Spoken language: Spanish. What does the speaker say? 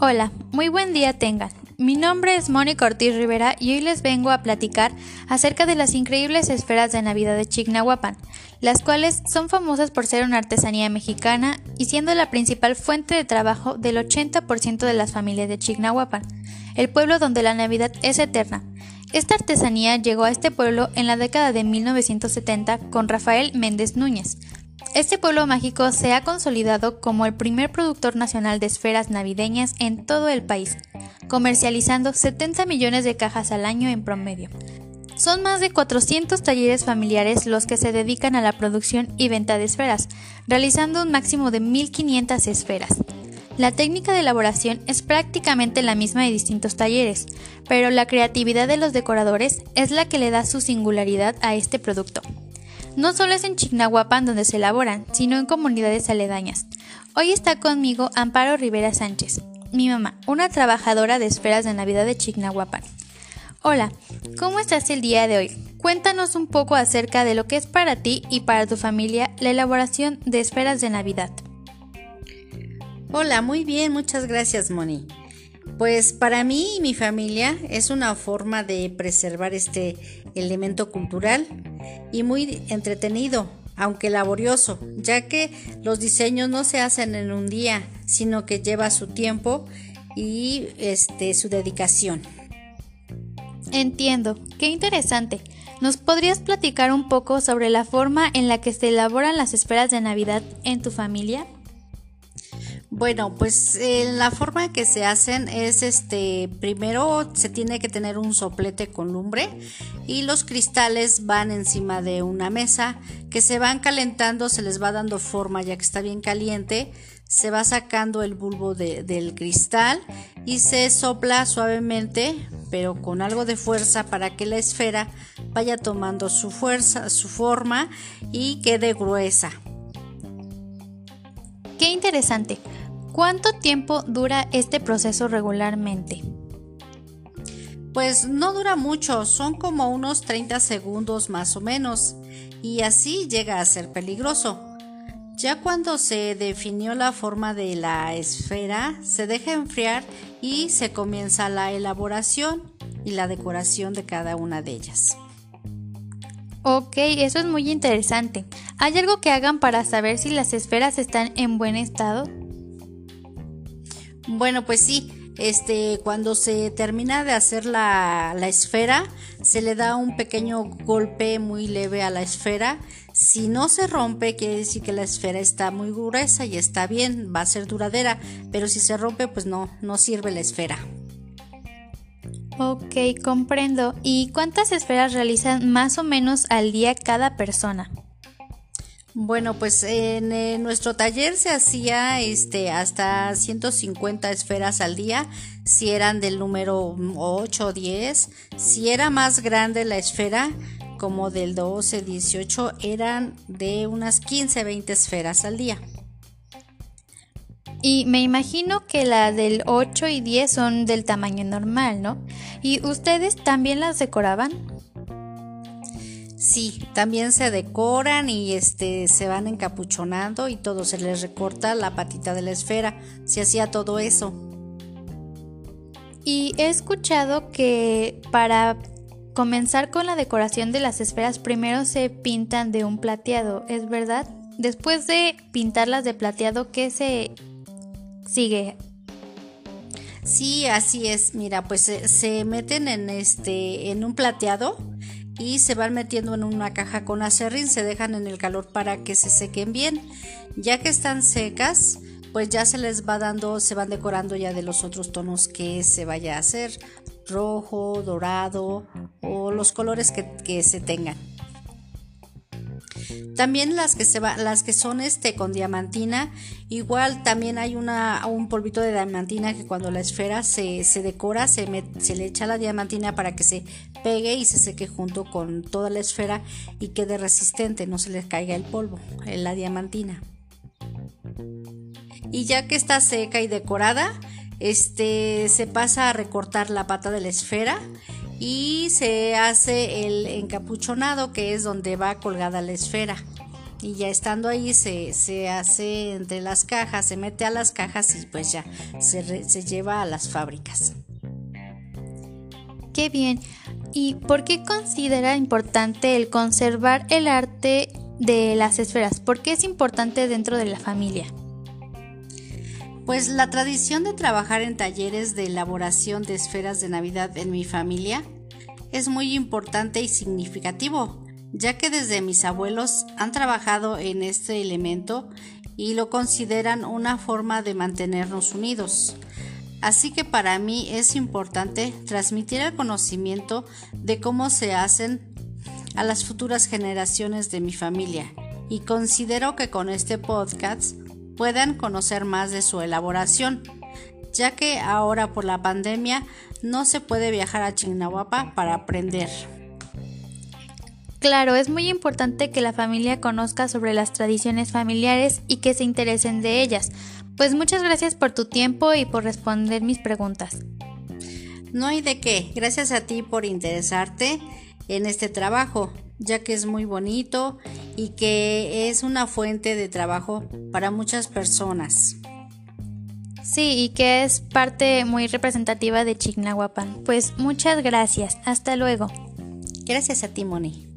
Hola, muy buen día tengan. Mi nombre es Mónica Ortiz Rivera y hoy les vengo a platicar acerca de las increíbles esferas de Navidad de Chignahuapan, las cuales son famosas por ser una artesanía mexicana y siendo la principal fuente de trabajo del 80% de las familias de Chignahuapan, el pueblo donde la Navidad es eterna. Esta artesanía llegó a este pueblo en la década de 1970 con Rafael Méndez Núñez, este pueblo mágico se ha consolidado como el primer productor nacional de esferas navideñas en todo el país, comercializando 70 millones de cajas al año en promedio. Son más de 400 talleres familiares los que se dedican a la producción y venta de esferas, realizando un máximo de 1.500 esferas. La técnica de elaboración es prácticamente la misma de distintos talleres, pero la creatividad de los decoradores es la que le da su singularidad a este producto. No solo es en Chignahuapan donde se elaboran, sino en comunidades aledañas. Hoy está conmigo Amparo Rivera Sánchez, mi mamá, una trabajadora de esferas de Navidad de Chignahuapan. Hola, ¿cómo estás el día de hoy? Cuéntanos un poco acerca de lo que es para ti y para tu familia la elaboración de esferas de Navidad. Hola, muy bien, muchas gracias Moni. Pues para mí y mi familia es una forma de preservar este elemento cultural y muy entretenido, aunque laborioso, ya que los diseños no se hacen en un día, sino que lleva su tiempo y este, su dedicación. Entiendo, qué interesante. ¿Nos podrías platicar un poco sobre la forma en la que se elaboran las esferas de Navidad en tu familia? Bueno, pues eh, la forma que se hacen es este, primero se tiene que tener un soplete con lumbre y los cristales van encima de una mesa que se van calentando, se les va dando forma ya que está bien caliente, se va sacando el bulbo del cristal y se sopla suavemente pero con algo de fuerza para que la esfera vaya tomando su fuerza, su forma y quede gruesa. Qué interesante. ¿Cuánto tiempo dura este proceso regularmente? Pues no dura mucho, son como unos 30 segundos más o menos, y así llega a ser peligroso. Ya cuando se definió la forma de la esfera, se deja enfriar y se comienza la elaboración y la decoración de cada una de ellas. Ok, eso es muy interesante. ¿Hay algo que hagan para saber si las esferas están en buen estado? Bueno, pues sí, este, cuando se termina de hacer la, la, esfera, se le da un pequeño golpe muy leve a la esfera. Si no se rompe, quiere decir que la esfera está muy gruesa y está bien, va a ser duradera. Pero si se rompe, pues no, no sirve la esfera. Ok, comprendo. ¿Y cuántas esferas realizan más o menos al día cada persona? Bueno, pues en, nuestro taller se hacía este hasta 150 esferas al día, si eran del número 8 o 10, si era más grande la esfera, como del 12, 18, eran de unas 15, 20 esferas al día. Y me imagino que las del 8 y 10 son del tamaño normal, ¿no? ¿Y ustedes también las decoraban? Sí, también se decoran y este se van encapuchonando y todo se les recorta la patita de la esfera. Se hacía todo eso. Y he escuchado que para comenzar con la decoración de las esferas primero se pintan de un plateado, ¿es verdad? Después de pintarlas de plateado, ¿qué se sigue? Sí, así es. Mira, pues se, se meten en este en un plateado y se van metiendo en una caja con acerrín, se dejan en el calor para que se sequen bien. Ya que están secas, pues ya se les va dando, se van decorando ya de los otros tonos que se vaya a hacer, rojo, dorado o los colores que, que se tengan. También las que se las que son este con diamantina, igual también hay una, un polvito de diamantina que cuando la esfera se, se decora, se, le echa la diamantina para que se pegue y se seque junto con toda la esfera y quede resistente, no se le caiga el polvo, en la diamantina. Y ya que está seca y decorada, este se pasa a recortar la pata de la esfera y se hace el encapuchonado que es donde va colgada la esfera. y ya estando ahí se, se, hace entre las cajas, se mete a las cajas y pues ya se, se lleva a las fábricas. Qué bien. ¿Y por qué considera importante el conservar el arte de las esferas? ¿Por qué es importante dentro de la familia? Pues la tradición de trabajar en talleres de elaboración de esferas de Navidad en mi familia es muy importante y significativo, ya que desde mis abuelos han trabajado en este elemento y lo consideran una forma de mantenernos unidos. Así que para mí es importante transmitir el conocimiento de cómo se hacen a las futuras generaciones de mi familia y considero que con este podcast puedan conocer más de su elaboración, ya que ahora por la pandemia no se puede viajar a Chignahuapa para aprender. Claro, es muy importante que la familia conozca sobre las tradiciones familiares y que se interesen de ellas. Pues muchas gracias por tu tiempo y por responder mis preguntas. No hay de qué, gracias a ti por interesarte en este trabajo, ya que es muy bonito y que es una fuente de trabajo para muchas personas. Sí, y que es parte muy representativa de Chignahuapan. Pues muchas gracias. Hasta luego. Gracias a ti, Moni.